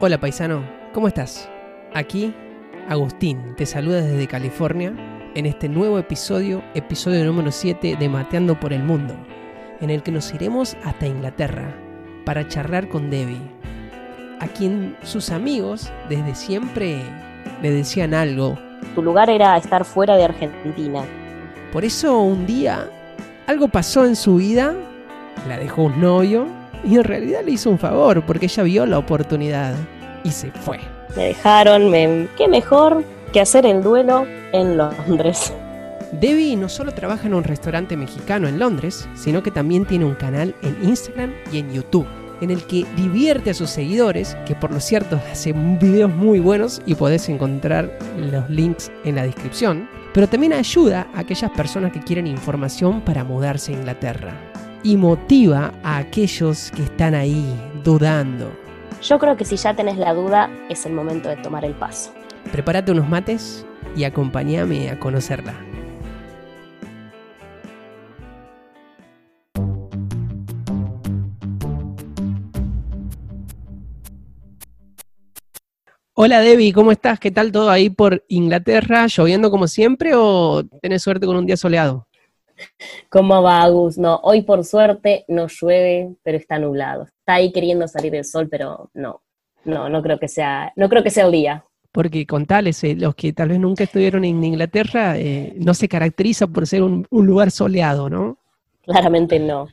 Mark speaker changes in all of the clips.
Speaker 1: Hola paisano, ¿cómo estás? Aquí Agustín te saluda desde California en este nuevo episodio, episodio número 7 de Mateando por el Mundo, en el que nos iremos hasta Inglaterra para charlar con Debbie, a quien sus amigos desde siempre le decían algo.
Speaker 2: Tu lugar era estar fuera de Argentina.
Speaker 1: Por eso un día algo pasó en su vida, la dejó un novio y en realidad le hizo un favor porque ella vio la oportunidad y se fue.
Speaker 2: Me dejaron, me... qué mejor que hacer el duelo en Londres.
Speaker 1: Debbie no solo trabaja en un restaurante mexicano en Londres, sino que también tiene un canal en Instagram y en YouTube, en el que divierte a sus seguidores, que por lo cierto hace videos muy buenos y podés encontrar los links en la descripción, pero también ayuda a aquellas personas que quieren información para mudarse a Inglaterra y motiva a aquellos que están ahí dudando.
Speaker 2: Yo creo que si ya tenés la duda, es el momento de tomar el paso.
Speaker 1: Prepárate unos mates y acompáñame a conocerla. Hola Debbie, ¿cómo estás? ¿Qué tal todo ahí por Inglaterra? ¿Lloviendo como siempre o tenés suerte con un día soleado?
Speaker 2: ¿Cómo va, Agus? No, hoy por suerte no llueve, pero está nublado. Está ahí queriendo salir el sol, pero no. No, no creo que sea, no creo que sea el día.
Speaker 1: Porque con tales, eh, los que tal vez nunca estuvieron en Inglaterra, eh, no se caracteriza por ser un, un lugar soleado, ¿no?
Speaker 2: Claramente no.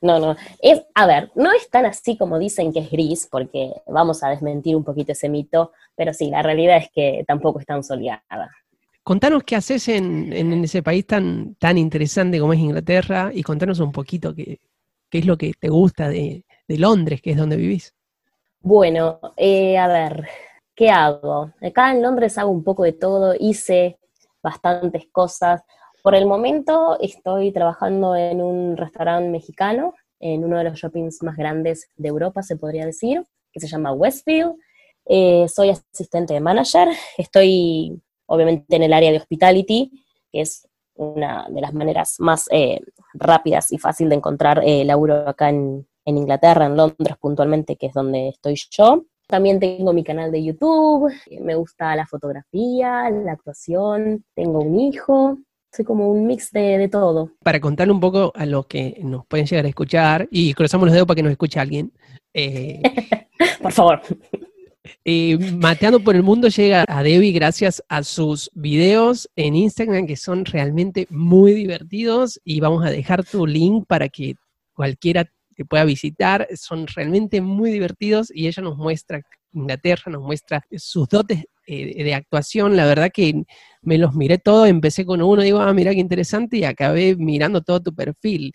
Speaker 2: No, no. Es, a ver, no es tan así como dicen que es gris, porque vamos a desmentir un poquito ese mito, pero sí, la realidad es que tampoco es tan soleada.
Speaker 1: Contanos qué haces en, en ese país tan, tan interesante como es Inglaterra y contanos un poquito qué, qué es lo que te gusta de, de Londres, que es donde vivís.
Speaker 2: Bueno, eh, a ver, ¿qué hago? Acá en Londres hago un poco de todo, hice bastantes cosas. Por el momento estoy trabajando en un restaurante mexicano, en uno de los shoppings más grandes de Europa, se podría decir, que se llama Westfield. Eh, soy asistente de manager, estoy obviamente en el área de hospitality, que es una de las maneras más eh, rápidas y fácil de encontrar eh, laburo acá en, en Inglaterra, en Londres puntualmente, que es donde estoy yo. También tengo mi canal de YouTube, me gusta la fotografía, la actuación, tengo un hijo, soy como un mix de, de todo.
Speaker 1: Para contarle un poco a los que nos pueden llegar a escuchar, y cruzamos los dedos para que nos escuche alguien. Eh,
Speaker 2: Por favor.
Speaker 1: Mateando por el Mundo llega a Debbie gracias a sus videos en Instagram que son realmente muy divertidos y vamos a dejar tu link para que cualquiera te pueda visitar. Son realmente muy divertidos y ella nos muestra Inglaterra, nos muestra sus dotes eh, de actuación. La verdad que me los miré todos, empecé con uno, digo, ah, mira qué interesante y acabé mirando todo tu perfil.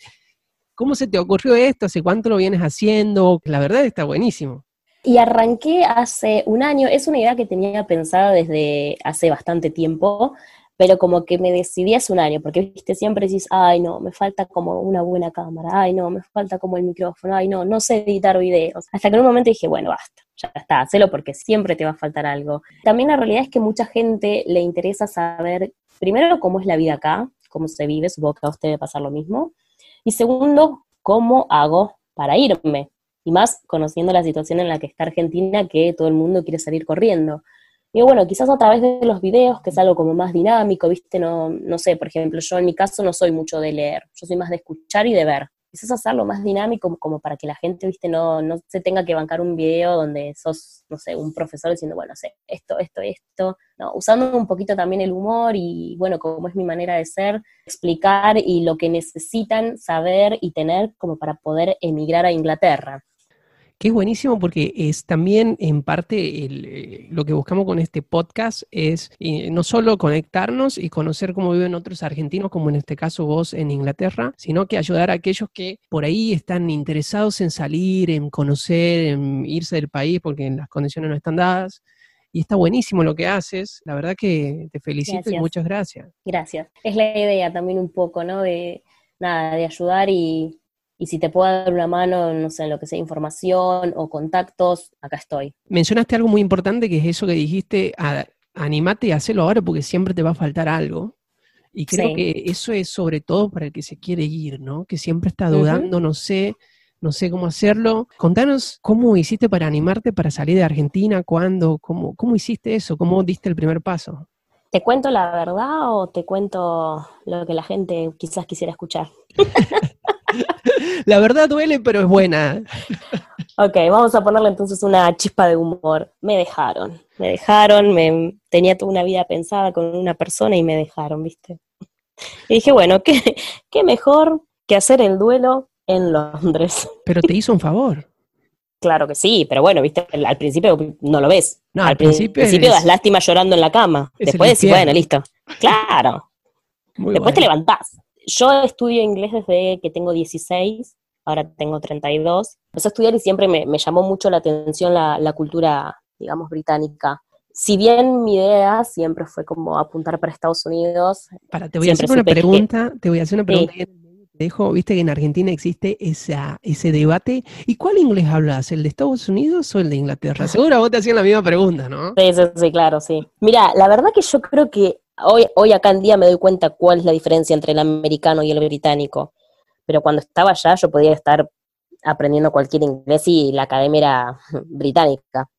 Speaker 1: ¿Cómo se te ocurrió esto? ¿Hace cuánto lo vienes haciendo? La verdad está buenísimo.
Speaker 2: Y arranqué hace un año, es una idea que tenía pensada desde hace bastante tiempo, pero como que me decidí hace un año, porque viste, siempre decís, ay no, me falta como una buena cámara, ay no, me falta como el micrófono, ay no, no sé editar videos. Hasta que en un momento dije, bueno, basta, ya está, hacelo porque siempre te va a faltar algo. También la realidad es que mucha gente le interesa saber, primero, cómo es la vida acá, cómo se vive, supongo que a usted debe pasar lo mismo, y segundo, cómo hago para irme, y más conociendo la situación en la que está Argentina, que todo el mundo quiere salir corriendo. Y bueno, quizás a través de los videos, que es algo como más dinámico, viste, no, no sé, por ejemplo, yo en mi caso no soy mucho de leer, yo soy más de escuchar y de ver. Quizás hacerlo más dinámico como para que la gente, viste, no, no se tenga que bancar un video donde sos, no sé, un profesor diciendo, bueno, sé, esto, esto, esto, no, usando un poquito también el humor y, bueno, como es mi manera de ser, explicar y lo que necesitan saber y tener como para poder emigrar a Inglaterra.
Speaker 1: Que es buenísimo porque es también en parte el, eh, lo que buscamos con este podcast es eh, no solo conectarnos y conocer cómo viven otros argentinos, como en este caso vos en Inglaterra, sino que ayudar a aquellos que por ahí están interesados en salir, en conocer, en irse del país porque las condiciones no están dadas. Y está buenísimo lo que haces. La verdad que te felicito y muchas gracias.
Speaker 2: Gracias. Es la idea también un poco, ¿no? De nada, de ayudar y, y si te puedo dar una mano, no sé, en lo que sea información o contactos, acá estoy.
Speaker 1: Mencionaste algo muy importante que es eso que dijiste, a- animate y hacelo ahora porque siempre te va a faltar algo. Y creo
Speaker 2: Sí.
Speaker 1: que eso es sobre todo para el que se quiere ir, ¿no? Que siempre está dudando, no sé, no sé cómo hacerlo. Contanos cómo hiciste para animarte para salir de Argentina, cuándo, cómo, cómo hiciste eso, cómo diste el primer paso.
Speaker 2: ¿Te cuento la verdad o te cuento lo que la gente quizás quisiera escuchar?
Speaker 1: la verdad duele, pero es buena.
Speaker 2: Ok, vamos a ponerle entonces una chispa de humor. Me dejaron, me dejaron, me, tenía toda una vida pensada con una persona y me dejaron, ¿viste? Y dije, bueno, ¿qué, qué mejor que hacer el duelo en Londres.
Speaker 1: Pero te hizo un favor.
Speaker 2: Claro que sí, pero bueno, viste, al principio no lo ves. No, al, principio, das lástima llorando en la cama. Después decís, bueno, listo. Claro. Después te levantás. Yo estudio inglés desde que tengo 16, ahora tengo 32. Empecé a estudiar y siempre me, llamó mucho la atención la, cultura, digamos, británica. Si bien mi idea siempre fue como apuntar para Estados Unidos.
Speaker 1: Para, te voy a hacer una pregunta, te voy a hacer una pregunta dejo, viste que en Argentina existe esa, ese debate. ¿Y cuál inglés hablas? ¿El de Estados Unidos o el de Inglaterra? Seguro vos te hacían la misma pregunta, ¿no?
Speaker 2: Sí, sí, sí, claro, sí. Mira, la verdad que yo creo que hoy, hoy acá en día me doy cuenta cuál es la diferencia entre el americano y el británico. Pero cuando estaba allá yo podía estar aprendiendo cualquier inglés y la academia era británica.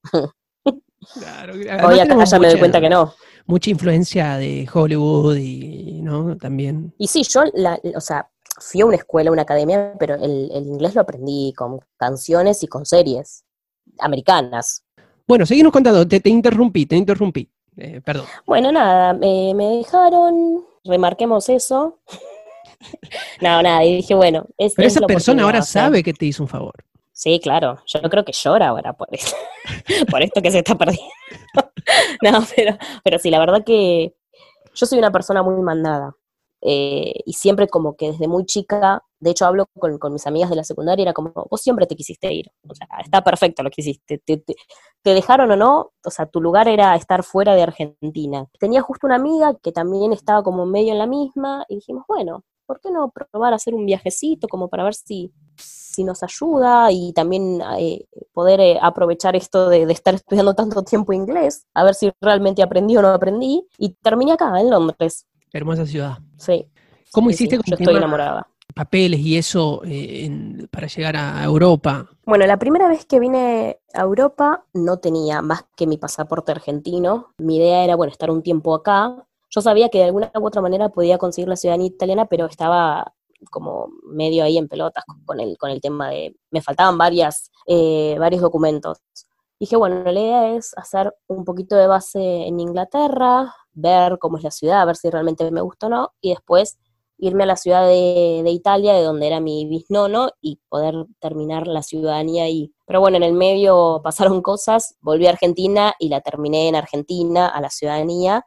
Speaker 2: Claro, hoy acá ya me doy cuenta que no.
Speaker 1: Mucha influencia de Hollywood y, ¿no? También.
Speaker 2: Y sí, yo, la, o sea, fui a una escuela, una academia, pero el, inglés lo aprendí con canciones y con series americanas.
Speaker 1: Bueno, seguimos contando, te, interrumpí, te interrumpí. Eh, perdón.
Speaker 2: Bueno, nada, me dejaron, remarquemos eso. no, nada, y dije, bueno,
Speaker 1: Pero esa persona ahora sabe que te hizo un favor.
Speaker 2: Sí, claro, yo creo que llora ahora por, eso, por esto que se está perdiendo. no, pero, pero sí, la verdad que yo soy una persona muy mandada. Eh, y siempre como que desde muy chica, de hecho hablo con, mis amigas de la secundaria, era como, vos siempre te quisiste ir, o sea, está perfecto lo que hiciste, te, dejaron o no, o sea, tu lugar era estar fuera de Argentina. Tenía justo una amiga que también estaba como medio en la misma, y dijimos, bueno, ¿por qué no probar a hacer un viajecito como para ver si, si nos ayuda y también eh, poder eh, aprovechar esto de, de, estar estudiando tanto tiempo inglés, a ver si realmente aprendí o no aprendí, y terminé acá, en Londres.
Speaker 1: Hermosa ciudad.
Speaker 2: Sí.
Speaker 1: ¿Cómo hiciste con
Speaker 2: Yo estoy enamorada.
Speaker 1: papeles y eso eh, para llegar a Europa?
Speaker 2: Bueno, la primera vez que vine a Europa no tenía más que mi pasaporte argentino. Mi idea era, bueno, estar un tiempo acá. Yo sabía que de alguna u otra manera podía conseguir la ciudadanía italiana, pero estaba como medio ahí en pelotas con el, con el tema de, me faltaban varias, eh, varios documentos. Dije, bueno, la idea es hacer un poquito de base en Inglaterra, ver cómo es la ciudad, ver si realmente me gusta o no, y después irme a la ciudad de, Italia, de donde era mi bisnono, y poder terminar la ciudadanía ahí. Pero bueno, en el medio pasaron cosas, volví a Argentina y la terminé en Argentina, a la ciudadanía,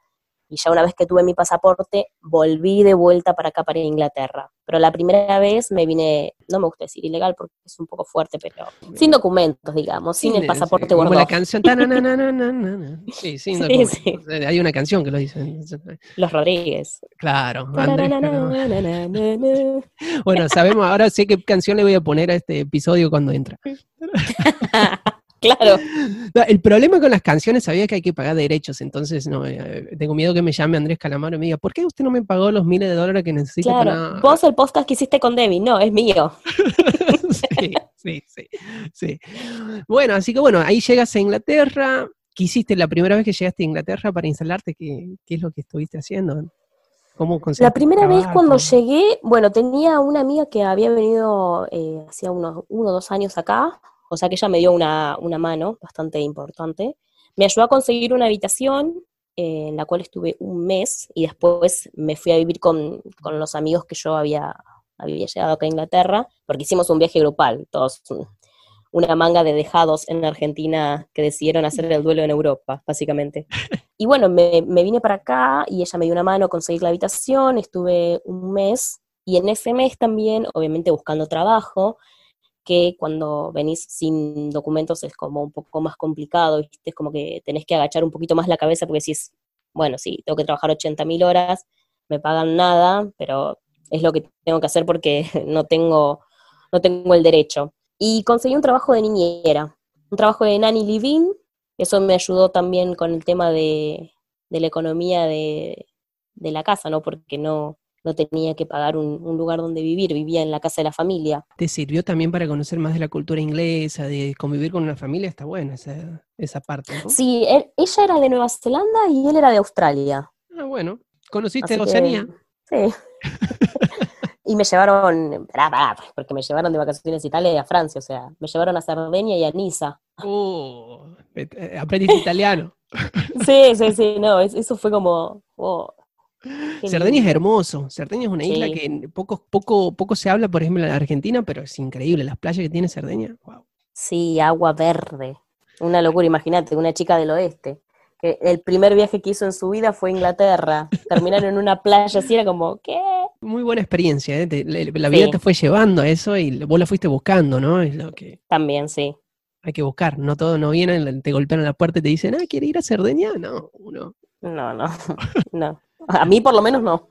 Speaker 2: y ya una vez que tuve mi pasaporte, volví de vuelta para acá, para Inglaterra. Pero la primera vez me vine, no me gusta decir ilegal porque es un poco fuerte, pero sin documentos, digamos, sin, el pasaporte
Speaker 1: sí, Como la canción, sí, sin documentos. Hay una canción que lo dice.
Speaker 2: Los Rodríguez.
Speaker 1: Claro. bueno, sabemos, ahora sé qué canción le voy a poner a este episodio cuando entra.
Speaker 2: Claro.
Speaker 1: El problema con las canciones, sabía que hay que pagar derechos, entonces no, eh, tengo miedo que me llame Andrés Calamaro y me diga, ¿por qué usted no me pagó los miles de dólares que necesita
Speaker 2: claro. Vos el podcast que hiciste con Debbie, no, es mío.
Speaker 1: sí, sí, sí, sí. Bueno, así que bueno, ahí llegas a Inglaterra. ¿Qué hiciste la primera vez que llegaste a Inglaterra para instalarte? ¿Qué, qué es lo que estuviste haciendo? ¿Cómo
Speaker 2: la primera vez cuando llegué, bueno, tenía una amiga que había venido eh, hacía unos uno o dos años acá, o sea que ella me dio una, mano bastante importante. Me ayudó a conseguir una habitación eh, en la cual estuve un mes y después me fui a vivir con, los amigos que yo había, había llegado acá a Inglaterra, porque hicimos un viaje grupal, todos una manga de dejados en Argentina que decidieron hacer el duelo en Europa, básicamente. Y bueno, me, me vine para acá y ella me dio una mano a conseguir la habitación, estuve un mes y en ese mes también, obviamente buscando trabajo, que cuando venís sin documentos es como un poco más complicado, ¿viste? Como que tenés que agachar un poquito más la cabeza porque es bueno, sí, tengo que trabajar 80.000 horas, me pagan nada, pero es lo que tengo que hacer porque no tengo, no tengo el derecho. Y conseguí un trabajo de niñera, un trabajo de nanny living, eso me ayudó también con el tema de, de la economía de, de la casa, ¿no? Porque no, no tenía que pagar un, lugar donde vivir, vivía en la casa de la familia.
Speaker 1: ¿Te sirvió también para conocer más de la cultura inglesa, de convivir con una familia? Está buena esa, esa parte, ¿no?
Speaker 2: Sí, ella era de Nueva Zelanda y él era de Australia.
Speaker 1: Ah, bueno. ¿Conociste Oceanía?
Speaker 2: sí. y me llevaron, porque me llevaron de vacaciones a Italia y a Francia, o sea, me llevaron a Cerdeña y a Niza.
Speaker 1: Oh, aprendiste italiano.
Speaker 2: sí, sí, sí, no, eso fue como, oh,
Speaker 1: Cerdeña es hermoso. Cerdeña es una isla que poco, poco, poco se habla, por ejemplo, en la Argentina, pero es increíble. Las playas que tiene Cerdeña, wow.
Speaker 2: Sí, agua verde. Una locura, imagínate, una chica del oeste. Que el primer viaje que hizo en su vida fue a Inglaterra. Terminaron en una playa así, era como, ¿qué?
Speaker 1: Muy buena experiencia, ¿eh? la vida te fue llevando a eso y vos la fuiste buscando, ¿no? Es lo que.
Speaker 2: También, sí.
Speaker 1: Hay que buscar, no todo no viene, te golpean la puerta y te dicen, ah, ¿quiere ir a Cerdeña? No, uno.
Speaker 2: No, no, no. A mí por lo menos no.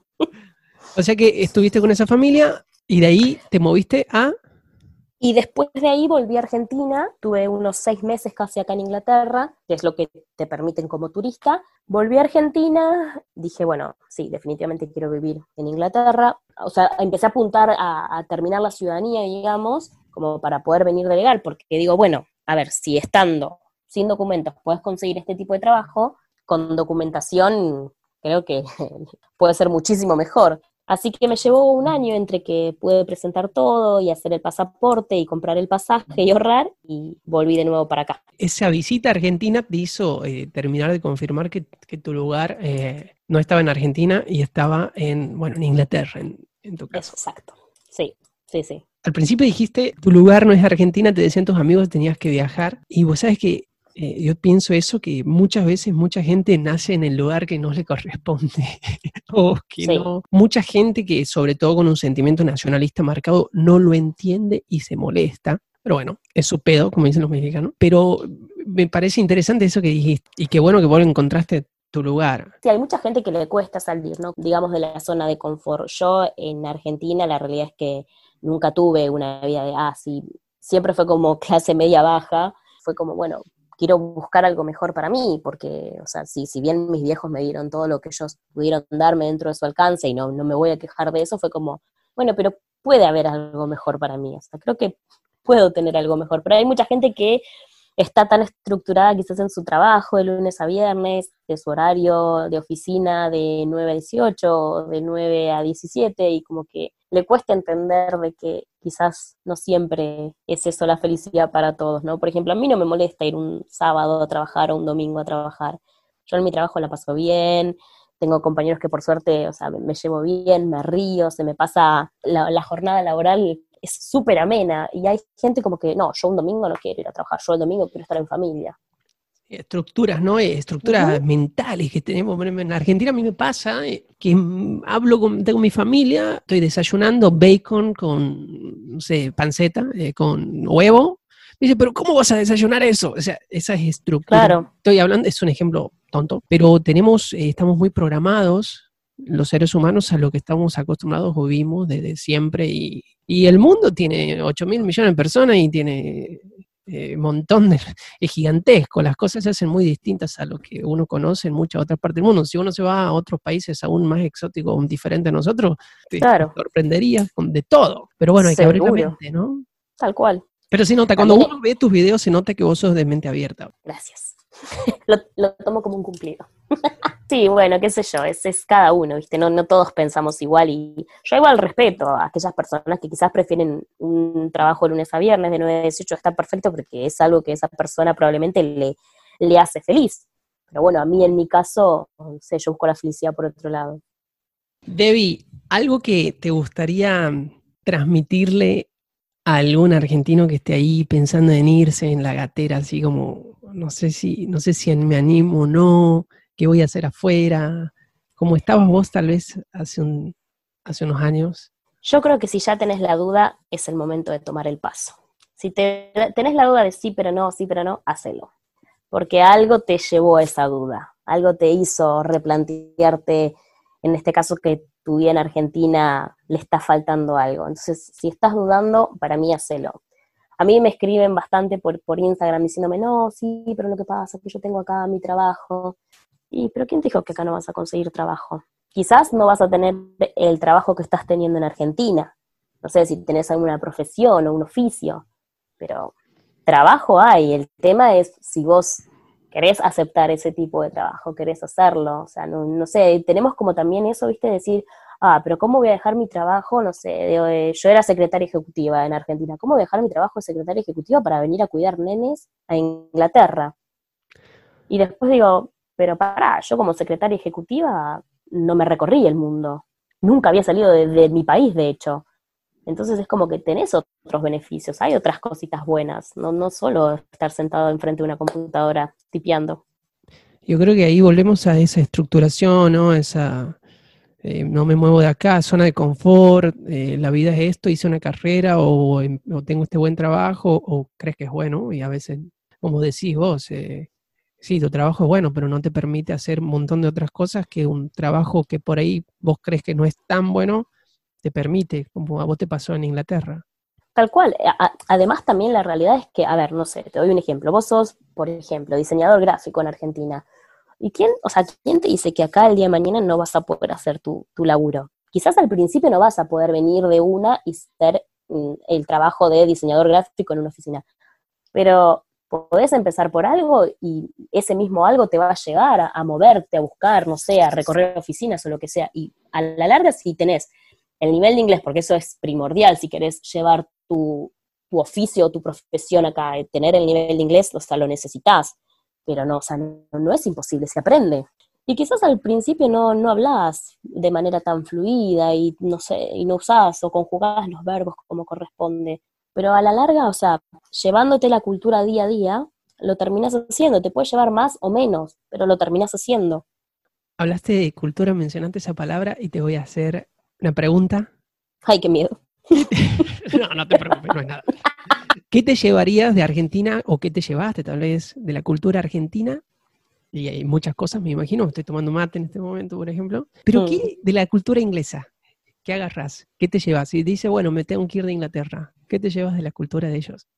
Speaker 1: O sea que estuviste con esa familia y de ahí te moviste a...
Speaker 2: Y después de ahí volví a Argentina, tuve unos seis meses casi acá en Inglaterra, que es lo que te permiten como turista. Volví a Argentina, dije, bueno, sí, definitivamente quiero vivir en Inglaterra. O sea, empecé a apuntar a, a terminar la ciudadanía, digamos, como para poder venir de legal, porque digo, bueno, a ver, si estando sin documentos puedes conseguir este tipo de trabajo, con documentación creo que puede ser muchísimo mejor. Así que me llevó un año entre que pude presentar todo y hacer el pasaporte y comprar el pasaje y ahorrar y volví de nuevo para acá.
Speaker 1: Esa visita a Argentina te hizo eh, terminar de confirmar que, tu lugar eh, no estaba en Argentina y estaba en, bueno, en Inglaterra, en, tu caso.
Speaker 2: Exacto, sí, sí, sí.
Speaker 1: Al principio dijiste, tu lugar no es Argentina, te decían tus amigos tenías que viajar y vos sabes que eh, yo pienso eso, que muchas veces mucha gente nace en el lugar que no le corresponde. o que no. Mucha gente que, sobre todo con un sentimiento nacionalista marcado, no lo entiende y se molesta. Pero bueno, es su pedo, como dicen los mexicanos. Pero me parece interesante eso que dijiste. Y qué bueno que vos encontraste tu lugar.
Speaker 2: Sí, hay mucha gente que le cuesta salir, ¿no? Digamos, de la zona de confort. Yo en Argentina la realidad es que nunca tuve una vida de, ah, sí, siempre fue como clase media baja. Fue como, bueno, quiero buscar algo mejor para mí, porque, o sea, si, si bien mis viejos me dieron todo lo que ellos pudieron darme dentro de su alcance y no, no me voy a quejar de eso, fue como, bueno, pero puede haber algo mejor para mí, o creo que puedo tener algo mejor, pero hay mucha gente que está tan estructurada quizás en su trabajo de lunes a viernes, de su horario de oficina de 9 a 18, de 9 a 17, y como que le cuesta entender de que quizás no siempre es eso la felicidad para todos, ¿no? Por ejemplo, a mí no me molesta ir un sábado a trabajar o un domingo a trabajar. Yo en mi trabajo la paso bien, tengo compañeros que por suerte, o sea, me, llevo bien, me río, se me pasa la jornada laboral es súper amena y hay gente como que, no, yo un domingo no quiero ir a trabajar, yo el domingo quiero estar en familia.
Speaker 1: Estructuras, ¿no? Eh, estructuras mentales que tenemos. En Argentina a mí me pasa eh, que hablo con, tengo mi familia, estoy desayunando bacon con, no sé, panceta, eh, con huevo. dice, pero ¿cómo vas a desayunar eso? O sea, esa es estructura. Claro. Estoy hablando, es un ejemplo tonto, pero tenemos, estamos muy programados los seres humanos a lo que estamos acostumbrados o vimos desde siempre y, el mundo tiene 8 mil millones de personas y tiene eh, montón de... es gigantesco, las cosas se hacen muy distintas a lo que uno conoce en muchas otras partes del mundo. Si uno se va a otros países aún más exóticos, diferentes a nosotros, te sorprendería de todo. Pero bueno, hay que abrir la mente, ¿no?
Speaker 2: Tal cual.
Speaker 1: Pero se nota, cuando uno ve tus videos, se nota que vos sos de mente abierta.
Speaker 2: Gracias. lo, tomo como un cumplido. sí, bueno, qué sé yo, es, es cada uno, ¿viste? No, no todos pensamos igual y yo igual respeto a aquellas personas que quizás prefieren un trabajo lunes a viernes de 9 a 18, está perfecto porque es algo que esa persona probablemente le, le hace feliz. Pero bueno, a mí en mi caso, no sé, yo busco la felicidad por otro lado.
Speaker 1: Debbie, algo que te gustaría transmitirle a algún argentino que esté ahí pensando en irse en la gatera, así como no sé si, no sé si me animo o no, qué voy a hacer afuera, como estabas vos tal vez hace, un, hace unos años.
Speaker 2: Yo creo que si ya tenés la duda, es el momento de tomar el paso. Si te, tenés la duda de sí, pero no, sí, pero no, hacelo. Porque algo te llevó a esa duda, algo te hizo replantearte, en este caso que tu vida en Argentina le está faltando algo. Entonces, si estás dudando, para mí hacelo. A mí me escriben bastante por, por Instagram diciéndome, no, sí, pero lo que pasa es que yo tengo acá mi trabajo. Y, pero ¿quién te dijo que acá no vas a conseguir trabajo? quizás no vas a tener el trabajo que estás teniendo en Argentina. No sé si tenés alguna profesión o un oficio, pero trabajo hay. El tema es si vos querés aceptar ese tipo de trabajo, querés hacerlo. O sea, no, no sé, tenemos como también eso, viste, decir, ah, pero ¿cómo voy a dejar mi trabajo? No sé, eh, yo era secretaria ejecutiva en Argentina, ¿cómo dejar mi trabajo de secretaria ejecutiva para venir a cuidar nenes a Inglaterra? Y después digo, pero pará, yo como secretaria ejecutiva no me recorrí el mundo. Nunca había salido de, mi país, de hecho. Entonces es como que tenés otros beneficios, hay otras cositas buenas, no, no solo estar sentado enfrente de una computadora tipeando.
Speaker 1: Yo creo que ahí volvemos a esa estructuración, ¿no? Esa, eh, no me muevo de acá, zona de confort, eh, la vida es esto, hice una carrera o, o, tengo este buen trabajo o crees que es bueno y a veces, como decís vos, eh, sí, tu trabajo es bueno, pero no te permite hacer un montón de otras cosas que un trabajo que por ahí vos crees que no es tan bueno, te permite, como a vos te pasó en Inglaterra.
Speaker 2: Tal cual. Además, también la realidad es que, a ver, no sé, te doy un ejemplo. Vos sos, por ejemplo, diseñador gráfico en Argentina. ¿Y quién, o sea, quién te dice que acá el día de mañana no vas a poder hacer tu, tu laburo? Quizás al principio no vas a poder venir de una y ser mm, el trabajo de diseñador gráfico en una oficina. Pero podés empezar por algo y ese mismo algo te va a llevar a, moverte, a buscar, no sé, a recorrer oficinas o lo que sea. Y a la larga, si tenés el nivel de inglés, porque eso es primordial, si querés llevar tu, tu oficio o tu profesión acá, eh, tener el nivel de inglés, o sea, lo necesitas. Pero no, o sea, no, es imposible, se aprende. Y quizás al principio no, no hablas de manera tan fluida y no sé, y no usás o conjugás los verbos como corresponde. Pero a la larga, o sea, llevándote la cultura día a día, lo terminas haciendo. Te puede llevar más o menos, pero lo terminas haciendo.
Speaker 1: Hablaste de cultura, mencionaste esa palabra y te voy a hacer una pregunta.
Speaker 2: Ay, qué miedo.
Speaker 1: no, no te preocupes, no es nada. ¿Qué te llevarías de Argentina o qué te llevaste tal vez de la cultura argentina? Y hay muchas cosas, me imagino, estoy tomando mate en este momento, por ejemplo. Pero mm. ¿qué de la cultura inglesa? ¿Qué agarras? ¿Qué te llevas? Y dice, bueno, me tengo que ir de Inglaterra. ¿Qué te llevas de la cultura de ellos?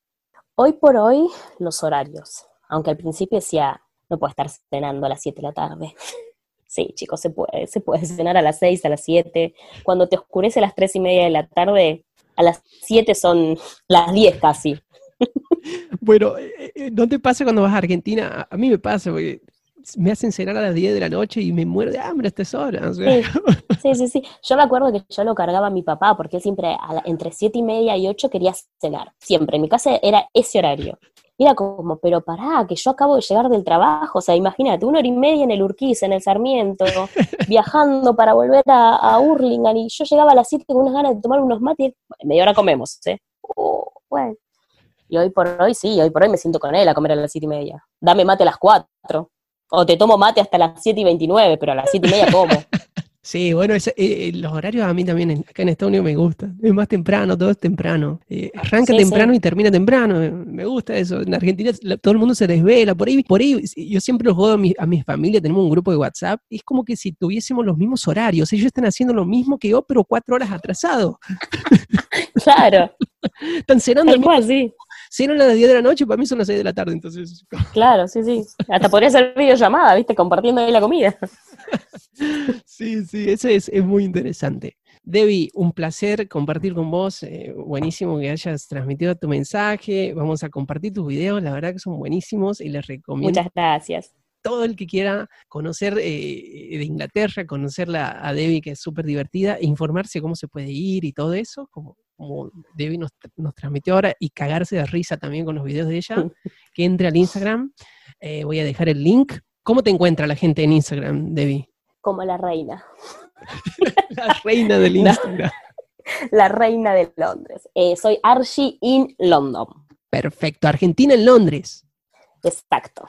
Speaker 2: Hoy por hoy, los horarios. Aunque al principio decía, no puedo estar cenando a las 7 de la tarde. sí, chicos, se puede. Se puede cenar a las 6, a las 7. Cuando te oscurece a las 3 y media de la tarde, a las 7 son las 10 casi.
Speaker 1: bueno, eh, eh, ¿no te pasa cuando vas a Argentina? A mí me pasa, porque me hacen cenar a las 10 de la noche y me muero de hambre a estas horas.
Speaker 2: Sí. sí, sí, Yo me acuerdo que yo lo cargaba a mi papá porque él siempre entre 7 y media y 8 quería cenar. Siempre. En mi casa era ese horario. Y era como, pero pará, que yo acabo de llegar del trabajo. O sea, imagínate, una hora y media en el Urquiza, en el Sarmiento, viajando para volver a, a Hurlingham. Y yo llegaba a las 7 con unas ganas de tomar unos mates. Media hora comemos, ¿eh? Oh, bueno. Y hoy por hoy, sí, hoy por hoy me siento con él a comer a las 7 y media. Dame mate a las 4. O te tomo mate hasta las 7 y 29, pero a las 7 y media como.
Speaker 1: Sí, bueno, eh, eh, los horarios a mí también acá en Estados Unidos me gustan. Es más temprano, todo es temprano. Eh, arranca temprano y termina temprano. Me gusta eso. En Argentina todo el mundo se desvela. Por ahí, por ahí yo siempre los jodo a mi, a mi familia. Tenemos un grupo de WhatsApp. Es como que si tuviésemos los mismos horarios. Ellos están haciendo lo mismo que yo, pero cuatro horas atrasado.
Speaker 2: Claro.
Speaker 1: están cenando.
Speaker 2: Tal cual, sí.
Speaker 1: Cenan a las 10 de la noche, para mí son las 6 de la tarde, entonces.
Speaker 2: Claro, sí, sí. Hasta podría ser videollamada, ¿viste? Compartiendo ahí la comida.
Speaker 1: Sí, sí, eso es, muy interesante. Debbie, un placer compartir con vos. Eh, buenísimo que hayas transmitido tu mensaje. Vamos a compartir tus videos, la verdad que son buenísimos y les recomiendo.
Speaker 2: Muchas gracias.
Speaker 1: Todo el que quiera conocer eh, de Inglaterra, conocerla a Debbie, que es súper divertida, e informarse cómo se puede ir y todo eso, como, como Debbie nos, transmitió ahora, y cagarse de risa también con los videos de ella, que entre al Instagram. Eh, voy a dejar el link. ¿Cómo te encuentra la gente en Instagram, Debbie?
Speaker 2: como la reina.
Speaker 1: la reina del Instagram.
Speaker 2: La, reina de Londres. Eh, soy Archie in London.
Speaker 1: Perfecto, Argentina en Londres.
Speaker 2: Exacto.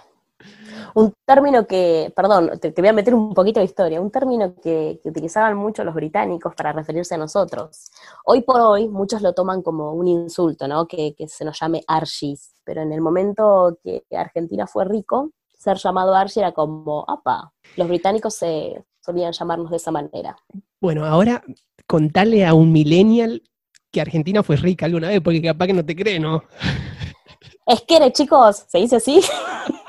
Speaker 2: Un término que, perdón, te, voy a meter un poquito de historia, un término que, utilizaban mucho los británicos para referirse a nosotros. Hoy por hoy muchos lo toman como un insulto, ¿no? Que, que se nos llame Archies, pero en el momento que Argentina fue rico, ser llamado Archie era como, apa, los británicos se solían llamarnos de esa manera.
Speaker 1: Bueno, ahora contale a un millennial que Argentina fue rica alguna vez, porque capaz que no te cree, ¿no?
Speaker 2: Es que, chicos, ¿se dice así?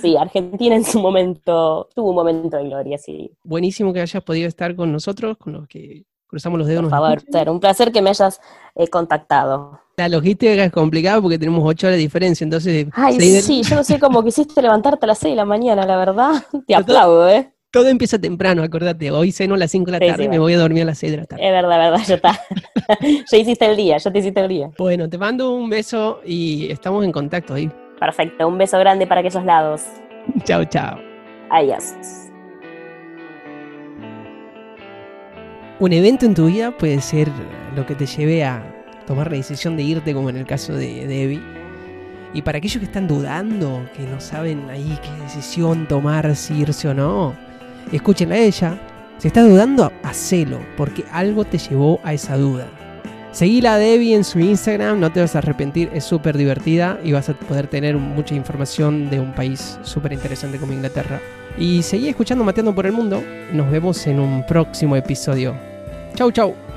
Speaker 2: Sí, Argentina en su momento tuvo un momento de gloria, sí.
Speaker 1: Buenísimo que hayas podido estar con nosotros, con los que cruzamos los dedos.
Speaker 2: Por favor, un placer que me hayas eh, contactado.
Speaker 1: La logística es complicada porque tenemos ocho horas de diferencia, entonces...
Speaker 2: Ay, sí, yo no sé cómo quisiste levantarte a las seis de la mañana, la verdad. Te aplaudo, ¿eh?
Speaker 1: Todo empieza temprano, acordate. Hoy ceno a las 5 de la tarde y me voy a dormir a las 6 de la tarde.
Speaker 2: Es verdad, verdad, ya está. ya hiciste el día, ya te hiciste el día.
Speaker 1: Bueno, te mando un beso y estamos en contacto ahí.
Speaker 2: Perfecto, un beso grande para aquellos lados.
Speaker 1: chao, chao.
Speaker 2: Adiós.
Speaker 1: Un evento en tu vida puede ser lo que te lleve a tomar la decisión de irte, como en el caso de Debbie. Y para aquellos que están dudando, que no saben ahí qué decisión tomar, si irse o no, escúchenla a ella. Si estás dudando, hacelo, porque algo te llevó a esa duda. Seguila a Debbie en su Instagram, no te vas a arrepentir, es súper divertida y vas a poder tener mucha información de un país súper interesante como Inglaterra. Y seguí escuchando Mateando por el Mundo, nos vemos en un próximo episodio. Chau, chau.